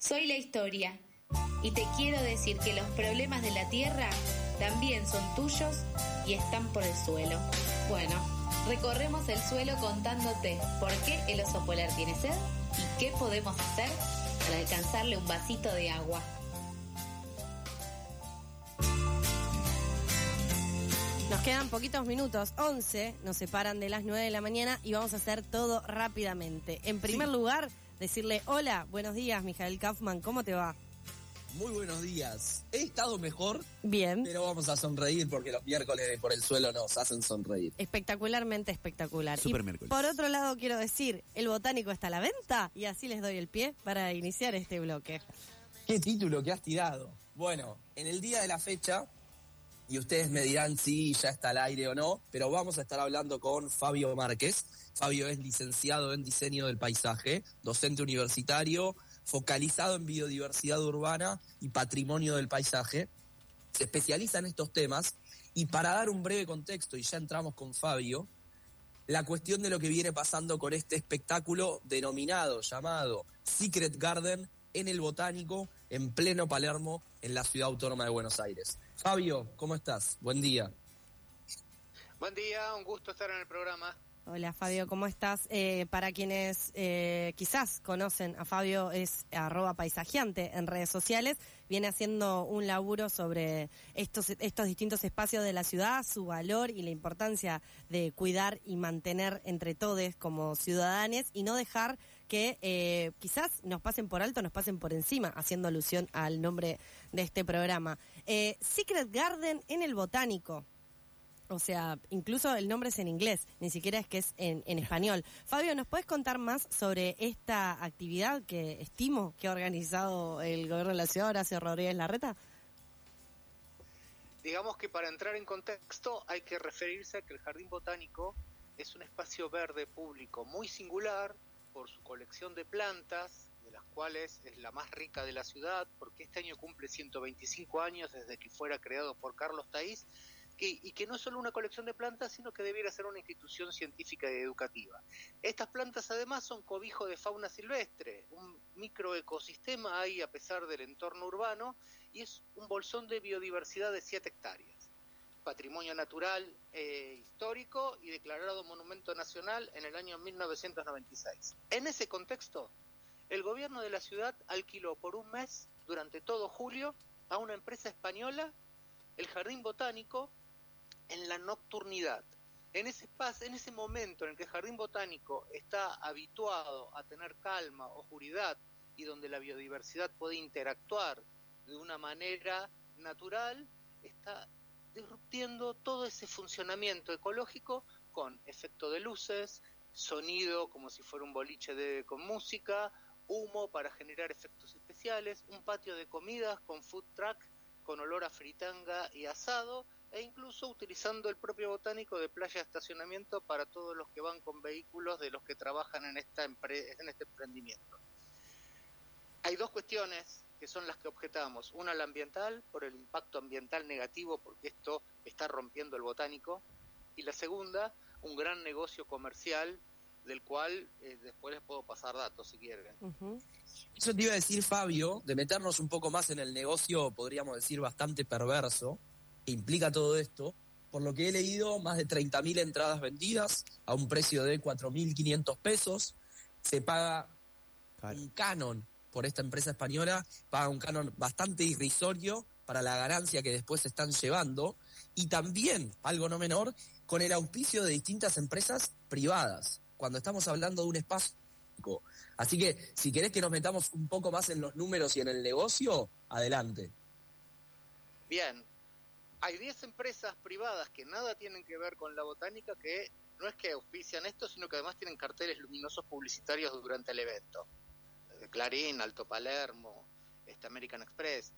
Soy la historia y te quiero decir que los problemas de la tierra también son tuyos y están por el suelo. Bueno, recorremos el suelo contándote por qué el oso polar tiene sed y qué podemos hacer para alcanzarle un vasito de agua. Nos quedan poquitos minutos, 11 nos separan de las 9 de la mañana y vamos a hacer todo rápidamente. En primer lugar, decirle hola, buenos días, Mijael Kaufman, ¿cómo te va? Muy buenos días. He estado mejor. Bien. Pero vamos a sonreír porque los miércoles por el suelo nos hacen sonreír. Espectacularmente espectacular. Super y miércoles. por otro lado, quiero decir, el botánico está a la venta y así les doy el pie para iniciar este bloque. ¿Qué título que has tirado? Bueno, en el día de la fecha, y ustedes me dirán si ya está al aire o no, pero vamos a estar hablando con Fabio Márquez. Fabio es licenciado en diseño del paisaje, docente universitario, focalizado en biodiversidad urbana y patrimonio del paisaje. Se especializa en estos temas y para dar un breve contexto, y ya entramos con Fabio, la cuestión de lo que viene pasando con este espectáculo denominado, llamado Secret Garden en el Botánico, en pleno Palermo, en la ciudad autónoma de Buenos Aires. Fabio, ¿cómo estás? Buen día. Buen día, un gusto estar en el programa. Hola Fabio, ¿cómo estás? Eh, para quienes eh, quizás conocen a Fabio, es arroba paisajeante en redes sociales, viene haciendo un laburo sobre estos, estos distintos espacios de la ciudad, su valor y la importancia de cuidar y mantener entre todos como ciudadanos y no dejar que eh, quizás nos pasen por alto, nos pasen por encima, haciendo alusión al nombre de este programa. Eh, Secret Garden en el Botánico. O sea, incluso el nombre es en inglés, ni siquiera es que es en, en español. Fabio, ¿nos puedes contar más sobre esta actividad que estimo que ha organizado el gobierno de la ciudad, Horacio Rodríguez Larreta? Digamos que para entrar en contexto hay que referirse a que el Jardín Botánico es un espacio verde público muy singular por su colección de plantas, de las cuales es la más rica de la ciudad, porque este año cumple 125 años desde que fuera creado por Carlos Taís, y que no es solo una colección de plantas, sino que debiera ser una institución científica y educativa. Estas plantas además son cobijo de fauna silvestre, un microecosistema ahí a pesar del entorno urbano, y es un bolsón de biodiversidad de 7 hectáreas. Patrimonio natural eh, histórico y declarado monumento nacional en el año 1996. En ese contexto, el gobierno de la ciudad alquiló por un mes, durante todo julio, a una empresa española el Jardín Botánico en la nocturnidad. En ese espacio, en ese momento en el que el Jardín Botánico está habituado a tener calma, oscuridad y donde la biodiversidad puede interactuar de una manera natural, está disruptiendo todo ese funcionamiento ecológico con efecto de luces, sonido como si fuera un boliche de, con música, humo para generar efectos especiales, un patio de comidas con food truck con olor a fritanga y asado e incluso utilizando el propio botánico de playa de estacionamiento para todos los que van con vehículos de los que trabajan en, esta en este emprendimiento. Hay dos cuestiones que son las que objetamos. Una la ambiental, por el impacto ambiental negativo, porque esto está rompiendo el botánico. Y la segunda, un gran negocio comercial del cual eh, después les puedo pasar datos si quieren. Uh -huh. Eso te iba a decir, Fabio, de meternos un poco más en el negocio, podríamos decir, bastante perverso, que implica todo esto. Por lo que he leído, más de 30.000 entradas vendidas a un precio de 4.500 pesos. Se paga claro. un canon por esta empresa española, paga un canon bastante irrisorio para la ganancia que después se están llevando. Y también, algo no menor, con el auspicio de distintas empresas privadas, cuando estamos hablando de un espacio Así que si querés que nos metamos un poco más en los números y en el negocio, adelante. Bien, hay 10 empresas privadas que nada tienen que ver con la botánica que no es que auspician esto, sino que además tienen carteles luminosos publicitarios durante el evento. Clarín, Alto Palermo, este American Express.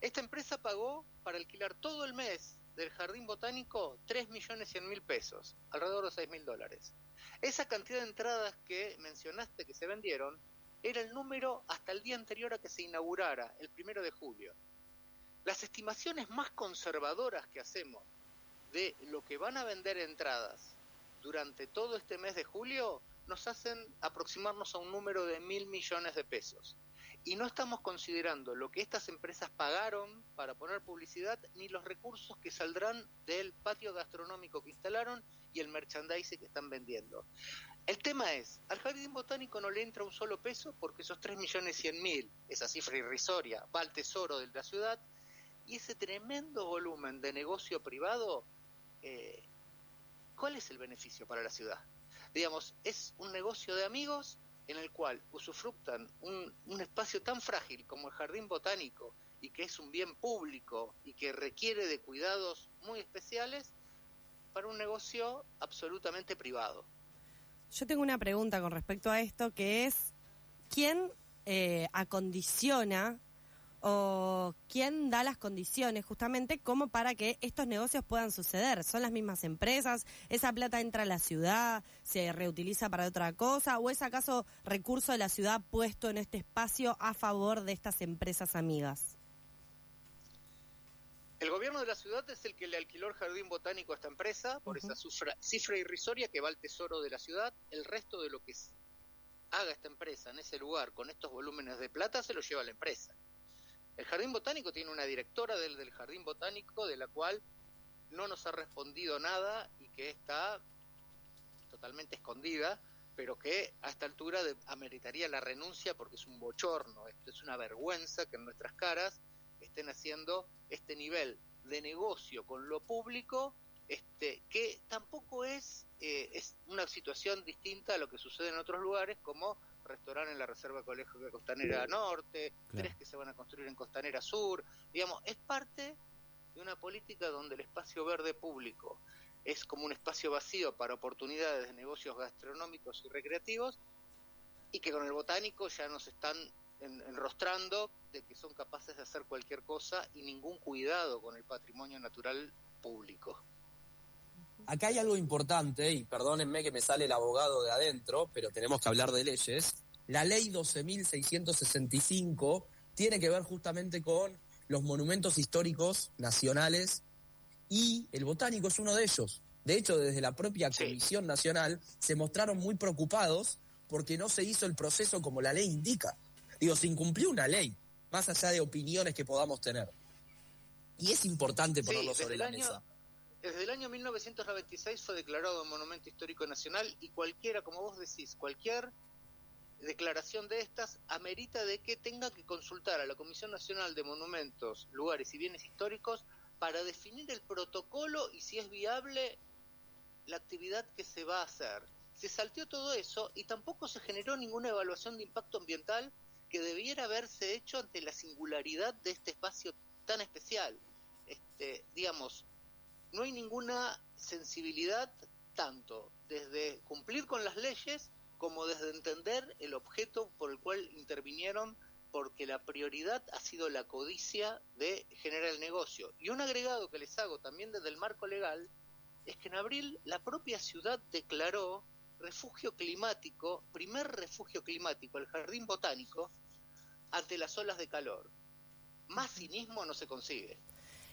Esta empresa pagó para alquilar todo el mes del Jardín Botánico 3 millones 100 mil pesos, alrededor de 6 mil dólares. Esa cantidad de entradas que mencionaste que se vendieron era el número hasta el día anterior a que se inaugurara, el primero de julio. Las estimaciones más conservadoras que hacemos de lo que van a vender entradas durante todo este mes de julio nos hacen aproximarnos a un número de mil millones de pesos. y no estamos considerando lo que estas empresas pagaron para poner publicidad ni los recursos que saldrán del patio gastronómico que instalaron y el merchandising que están vendiendo. El tema es, al jardín botánico no le entra un solo peso porque esos 3 millones 100 mil, esa cifra irrisoria, va al tesoro de la ciudad y ese tremendo volumen de negocio privado, eh, ¿cuál es el beneficio para la ciudad? Digamos, es un negocio de amigos en el cual usufructan un, un espacio tan frágil como el jardín botánico y que es un bien público y que requiere de cuidados muy especiales para un negocio absolutamente privado. Yo tengo una pregunta con respecto a esto, que es, ¿quién eh, acondiciona o quién da las condiciones justamente como para que estos negocios puedan suceder? ¿Son las mismas empresas? ¿Esa plata entra a la ciudad? ¿Se reutiliza para otra cosa? ¿O es acaso recurso de la ciudad puesto en este espacio a favor de estas empresas amigas? El gobierno de la ciudad es el que le alquiló el jardín botánico a esta empresa por esa cifra, irrisoria que va al tesoro de la ciudad. El resto de lo que haga esta empresa en ese lugar con estos volúmenes de plata se lo lleva la empresa. El jardín botánico tiene una directora del, del jardín botánico de la cual no nos ha respondido nada y que está totalmente escondida, pero que a esta altura ameritaría la renuncia porque es un bochorno, esto es una vergüenza que en nuestras caras estén haciendo este nivel de negocio con lo público, este, que tampoco es, eh, es una situación distinta a lo que sucede en otros lugares, como restaurar en la Reserva Colegio Costanera Norte, tres que se van a construir en Costanera Sur, digamos, es parte de una política donde el espacio verde público es como un espacio vacío para oportunidades de negocios gastronómicos y recreativos, y que con el botánico ya nos están enrostrando de que son capaces de hacer cualquier cosa y ningún cuidado con el patrimonio natural público. Acá hay algo importante, y perdónenme que me sale el abogado de adentro, pero tenemos que hablar de leyes. La ley 12.665 tiene que ver justamente con los monumentos históricos nacionales y el botánico es uno de ellos. De hecho, desde la propia Comisión Nacional se mostraron muy preocupados porque no se hizo el proceso como la ley indica. Digo, se incumplió una ley, más allá de opiniones que podamos tener. Y es importante ponerlo sobre la mesa. Desde el año 1996 fue declarado Monumento Histórico Nacional y cualquiera, como vos decís, cualquier declaración de estas amerita de que tenga que consultar a la Comisión Nacional de Monumentos, Lugares y Bienes Históricos para definir el protocolo y si es viable la actividad que se va a hacer. Se salteó todo eso y tampoco se generó ninguna evaluación de impacto ambiental que debiera haberse hecho ante la singularidad de este espacio tan especial. Este, digamos, no hay ninguna sensibilidad tanto desde cumplir con las leyes como desde entender el objeto por el cual intervinieron porque la prioridad ha sido la codicia de generar el negocio. Y un agregado que les hago también desde el marco legal es que en abril la propia ciudad declaró refugio climático, primer refugio climático, el jardín botánico, ante las olas de calor. Más cinismo no se consigue.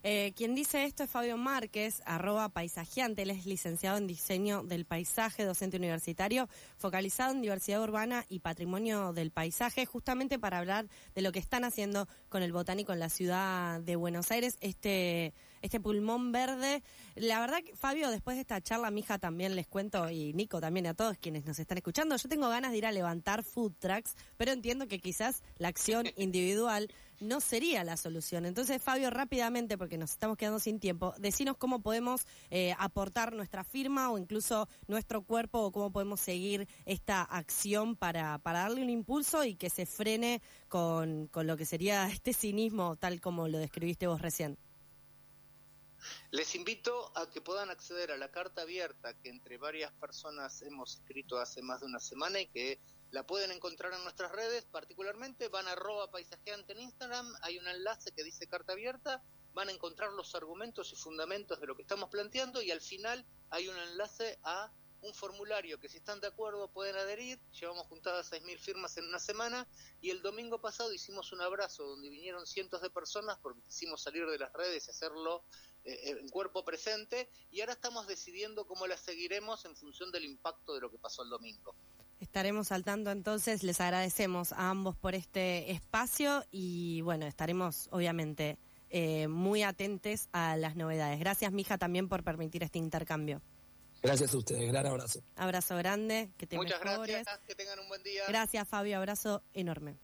Eh, quien dice esto es Fabio Márquez, arroba paisajeante. Él es licenciado en diseño del paisaje, docente universitario, focalizado en diversidad urbana y patrimonio del paisaje, justamente para hablar de lo que están haciendo con el botánico en la ciudad de Buenos Aires. Este este pulmón verde. La verdad, Fabio, después de esta charla, mi hija también les cuento, y Nico también a todos quienes nos están escuchando, yo tengo ganas de ir a levantar food trucks, pero entiendo que quizás la acción individual no sería la solución. Entonces, Fabio, rápidamente, porque nos estamos quedando sin tiempo, decinos cómo podemos eh, aportar nuestra firma o incluso nuestro cuerpo o cómo podemos seguir esta acción para, para darle un impulso y que se frene con, con lo que sería este cinismo tal como lo describiste vos recién. Les invito a que puedan acceder a la carta abierta que entre varias personas hemos escrito hace más de una semana y que la pueden encontrar en nuestras redes, particularmente van a arroba paisajeante en Instagram, hay un enlace que dice carta abierta, van a encontrar los argumentos y fundamentos de lo que estamos planteando y al final hay un enlace a un formulario que si están de acuerdo pueden adherir, llevamos juntadas 6.000 firmas en una semana y el domingo pasado hicimos un abrazo donde vinieron cientos de personas porque quisimos salir de las redes y hacerlo en cuerpo presente y ahora estamos decidiendo cómo la seguiremos en función del impacto de lo que pasó el domingo. Estaremos saltando entonces, les agradecemos a ambos por este espacio y bueno, estaremos obviamente eh, muy atentos a las novedades. Gracias, Mija, también por permitir este intercambio. Gracias a ustedes, gran abrazo. Abrazo grande, que te Muchas mejores. gracias, que tengan un buen día. Gracias, Fabio, abrazo enorme.